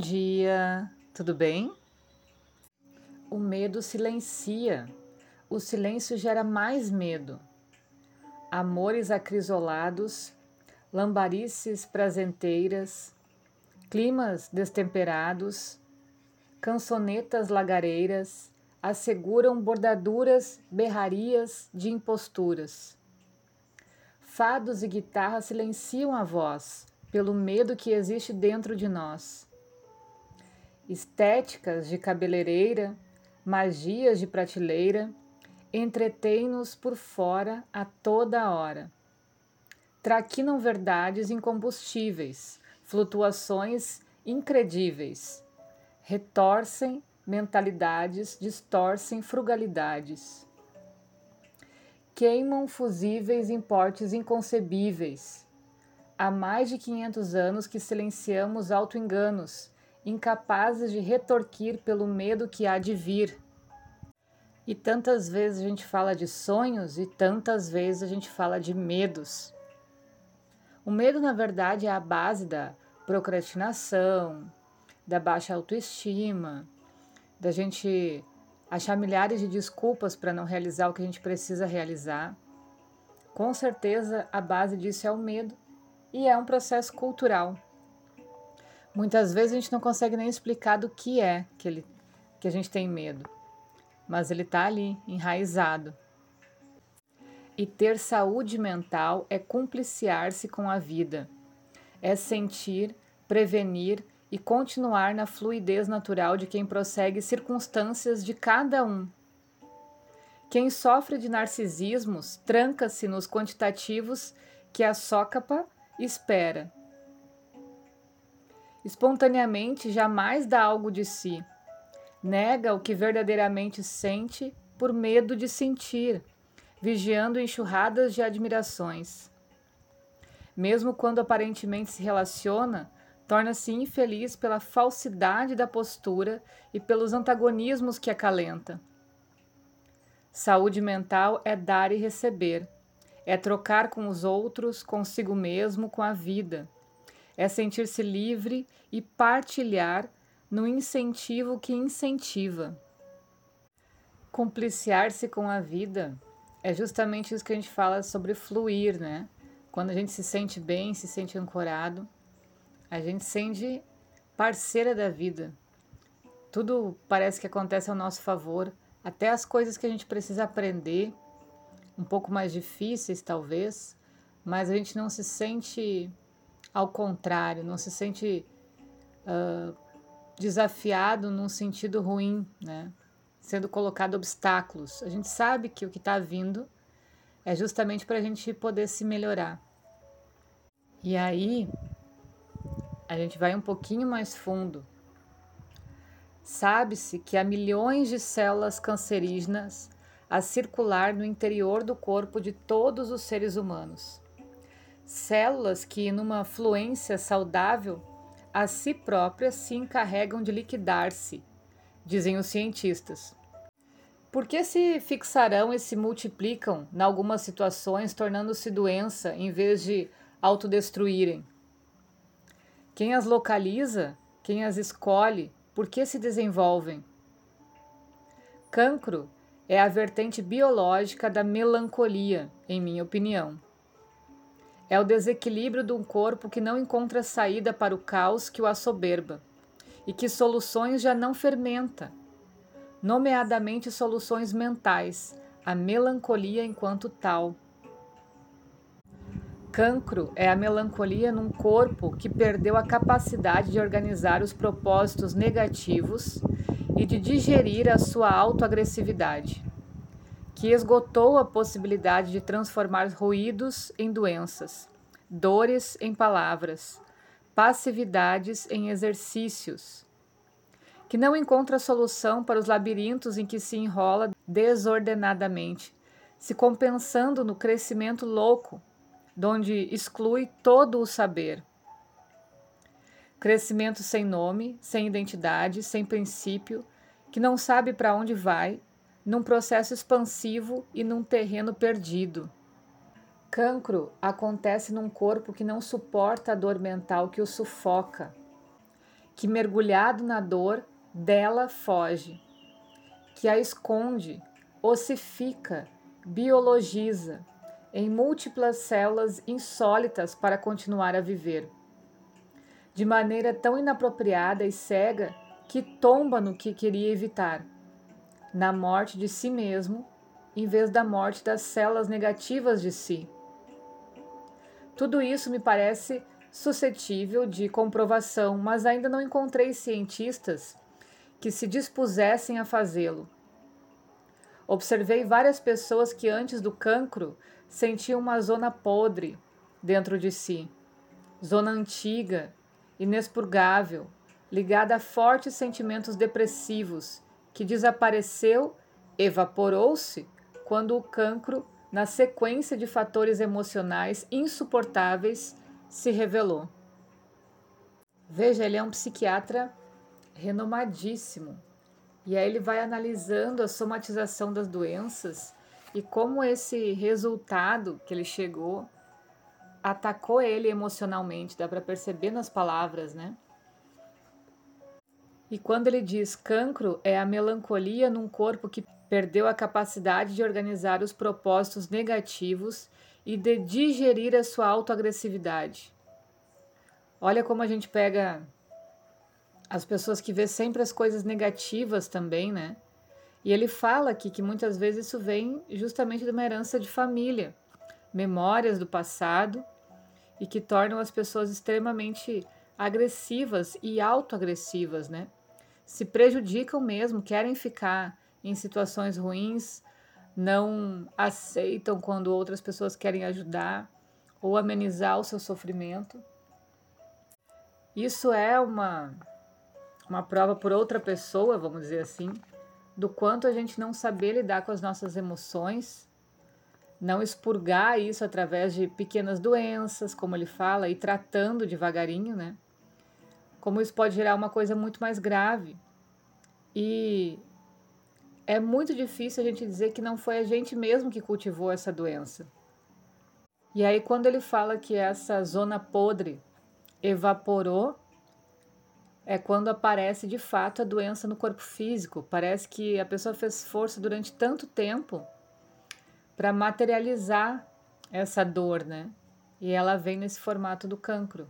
dia, tudo bem? O medo silencia, o silêncio gera mais medo. Amores acrisolados, lambarices prazenteiras, climas destemperados, cançonetas lagareiras asseguram bordaduras, berrarias de imposturas. Fados e guitarras silenciam a voz pelo medo que existe dentro de nós estéticas de cabeleireira, magias de prateleira, entretêm-nos por fora a toda hora. Traquinam verdades incombustíveis, flutuações incredíveis, retorcem mentalidades, distorcem frugalidades. Queimam fusíveis em portes inconcebíveis. Há mais de 500 anos que silenciamos autoenganos incapazes de retorquir pelo medo que há de vir. E tantas vezes a gente fala de sonhos e tantas vezes a gente fala de medos. O medo, na verdade, é a base da procrastinação, da baixa autoestima, da gente achar milhares de desculpas para não realizar o que a gente precisa realizar. Com certeza, a base disso é o medo e é um processo cultural. Muitas vezes a gente não consegue nem explicar do que é que, ele, que a gente tem medo, mas ele está ali, enraizado. E ter saúde mental é cumpliciar-se com a vida, é sentir, prevenir e continuar na fluidez natural de quem prossegue circunstâncias de cada um. Quem sofre de narcisismos tranca-se nos quantitativos que a sócapa espera Espontaneamente jamais dá algo de si. Nega o que verdadeiramente sente por medo de sentir, vigiando enxurradas de admirações. Mesmo quando aparentemente se relaciona, torna-se infeliz pela falsidade da postura e pelos antagonismos que acalenta. Saúde mental é dar e receber, é trocar com os outros, consigo mesmo, com a vida é sentir-se livre e partilhar no incentivo que incentiva. Compliciar-se com a vida é justamente isso que a gente fala sobre fluir, né? Quando a gente se sente bem, se sente ancorado, a gente sente parceira da vida. Tudo parece que acontece ao nosso favor, até as coisas que a gente precisa aprender, um pouco mais difíceis talvez, mas a gente não se sente ao contrário, não se sente uh, desafiado num sentido ruim, né? sendo colocado obstáculos. A gente sabe que o que está vindo é justamente para a gente poder se melhorar. E aí, a gente vai um pouquinho mais fundo. Sabe-se que há milhões de células cancerígenas a circular no interior do corpo de todos os seres humanos células que, numa fluência saudável, a si próprias se encarregam de liquidar-se, dizem os cientistas. Por que se fixarão e se multiplicam, em algumas situações, tornando-se doença em vez de autodestruírem? Quem as localiza, quem as escolhe, por que se desenvolvem? Cancro é a vertente biológica da melancolia, em minha opinião. É o desequilíbrio de um corpo que não encontra saída para o caos que o assoberba e que soluções já não fermenta, nomeadamente soluções mentais, a melancolia enquanto tal. Cancro é a melancolia num corpo que perdeu a capacidade de organizar os propósitos negativos e de digerir a sua autoagressividade que esgotou a possibilidade de transformar ruídos em doenças, dores em palavras, passividades em exercícios, que não encontra solução para os labirintos em que se enrola desordenadamente, se compensando no crescimento louco, donde exclui todo o saber. Crescimento sem nome, sem identidade, sem princípio, que não sabe para onde vai num processo expansivo e num terreno perdido. Cancro acontece num corpo que não suporta a dor mental que o sufoca, que mergulhado na dor dela foge, que a esconde, ossifica, biologiza em múltiplas células insólitas para continuar a viver. De maneira tão inapropriada e cega que tomba no que queria evitar, na morte de si mesmo, em vez da morte das células negativas de si. Tudo isso me parece suscetível de comprovação, mas ainda não encontrei cientistas que se dispusessem a fazê-lo. Observei várias pessoas que antes do cancro sentiam uma zona podre dentro de si, zona antiga, inexpurgável, ligada a fortes sentimentos depressivos, que desapareceu, evaporou-se quando o cancro, na sequência de fatores emocionais insuportáveis, se revelou. Veja, ele é um psiquiatra renomadíssimo. E aí ele vai analisando a somatização das doenças e como esse resultado que ele chegou atacou ele emocionalmente, dá para perceber nas palavras, né? E quando ele diz cancro, é a melancolia num corpo que perdeu a capacidade de organizar os propósitos negativos e de digerir a sua autoagressividade. Olha como a gente pega as pessoas que vê sempre as coisas negativas também, né? E ele fala aqui que muitas vezes isso vem justamente de uma herança de família, memórias do passado e que tornam as pessoas extremamente agressivas e autoagressivas, né? Se prejudicam mesmo, querem ficar em situações ruins, não aceitam quando outras pessoas querem ajudar ou amenizar o seu sofrimento. Isso é uma uma prova por outra pessoa, vamos dizer assim, do quanto a gente não saber lidar com as nossas emoções, não expurgar isso através de pequenas doenças, como ele fala, e tratando devagarinho, né? Como isso pode gerar uma coisa muito mais grave. E é muito difícil a gente dizer que não foi a gente mesmo que cultivou essa doença. E aí, quando ele fala que essa zona podre evaporou, é quando aparece de fato a doença no corpo físico. Parece que a pessoa fez força durante tanto tempo para materializar essa dor, né? E ela vem nesse formato do cancro.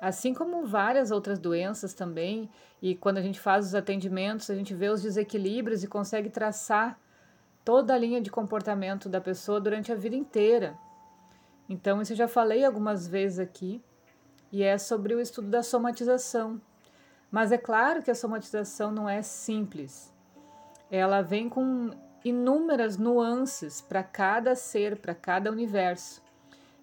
Assim como várias outras doenças também, e quando a gente faz os atendimentos, a gente vê os desequilíbrios e consegue traçar toda a linha de comportamento da pessoa durante a vida inteira. Então, isso eu já falei algumas vezes aqui, e é sobre o estudo da somatização. Mas é claro que a somatização não é simples. Ela vem com inúmeras nuances para cada ser, para cada universo.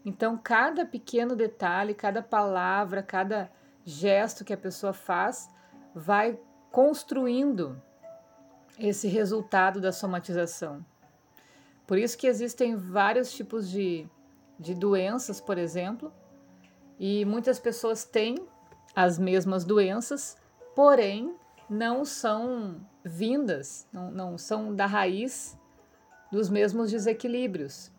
Então, cada pequeno detalhe, cada palavra, cada gesto que a pessoa faz vai construindo esse resultado da somatização. Por isso que existem vários tipos de, de doenças, por exemplo, e muitas pessoas têm as mesmas doenças, porém não são vindas, não, não são da raiz dos mesmos desequilíbrios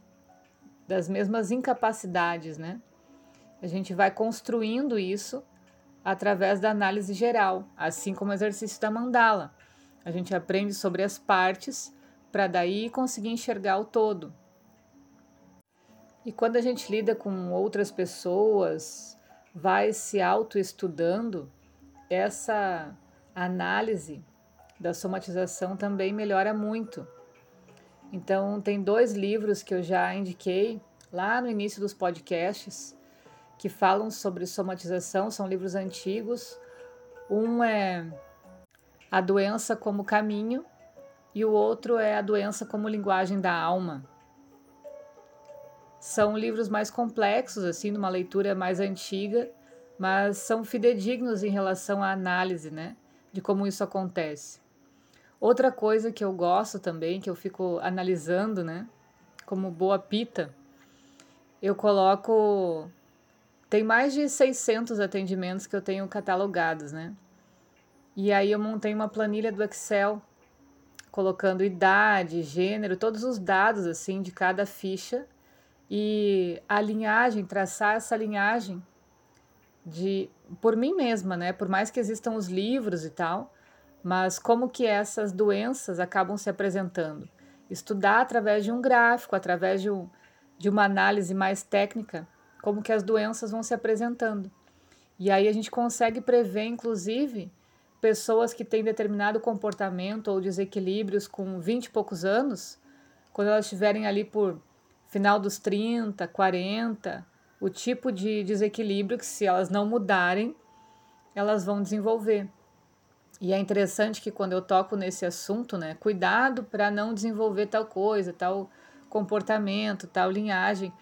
das mesmas incapacidades, né? A gente vai construindo isso através da análise geral, assim como o exercício da mandala. A gente aprende sobre as partes para daí conseguir enxergar o todo. E quando a gente lida com outras pessoas, vai se autoestudando, essa análise da somatização também melhora muito então, tem dois livros que eu já indiquei lá no início dos podcasts que falam sobre somatização, são livros antigos. Um é A Doença como Caminho e o outro é A Doença como Linguagem da Alma. São livros mais complexos, assim, numa leitura mais antiga, mas são fidedignos em relação à análise, né, de como isso acontece. Outra coisa que eu gosto também, que eu fico analisando, né? Como boa pita, eu coloco. Tem mais de 600 atendimentos que eu tenho catalogados, né? E aí eu montei uma planilha do Excel, colocando idade, gênero, todos os dados assim de cada ficha e a linhagem, traçar essa linhagem de por mim mesma, né? Por mais que existam os livros e tal, mas como que essas doenças acabam se apresentando? Estudar através de um gráfico, através de, um, de uma análise mais técnica, como que as doenças vão se apresentando. E aí a gente consegue prever, inclusive, pessoas que têm determinado comportamento ou desequilíbrios com 20 e poucos anos, quando elas estiverem ali por final dos 30, 40, o tipo de desequilíbrio que, se elas não mudarem, elas vão desenvolver. E é interessante que quando eu toco nesse assunto, né, cuidado para não desenvolver tal coisa, tal comportamento, tal linhagem,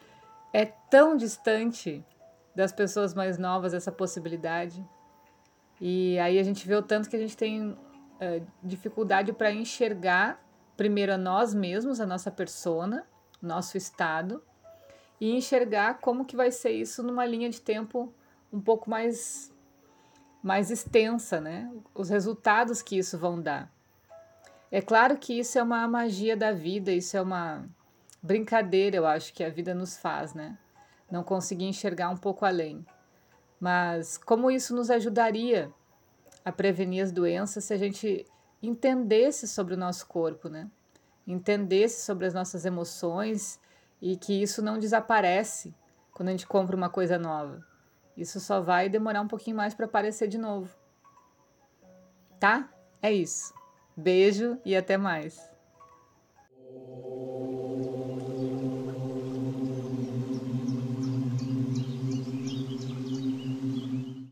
é tão distante das pessoas mais novas essa possibilidade. E aí a gente vê o tanto que a gente tem é, dificuldade para enxergar primeiro a nós mesmos, a nossa persona, nosso estado, e enxergar como que vai ser isso numa linha de tempo um pouco mais mais extensa, né? Os resultados que isso vão dar. É claro que isso é uma magia da vida, isso é uma brincadeira, eu acho que a vida nos faz, né? Não conseguir enxergar um pouco além. Mas como isso nos ajudaria a prevenir as doenças se a gente entendesse sobre o nosso corpo, né? Entendesse sobre as nossas emoções e que isso não desaparece quando a gente compra uma coisa nova. Isso só vai demorar um pouquinho mais para aparecer de novo. Tá? É isso. Beijo e até mais.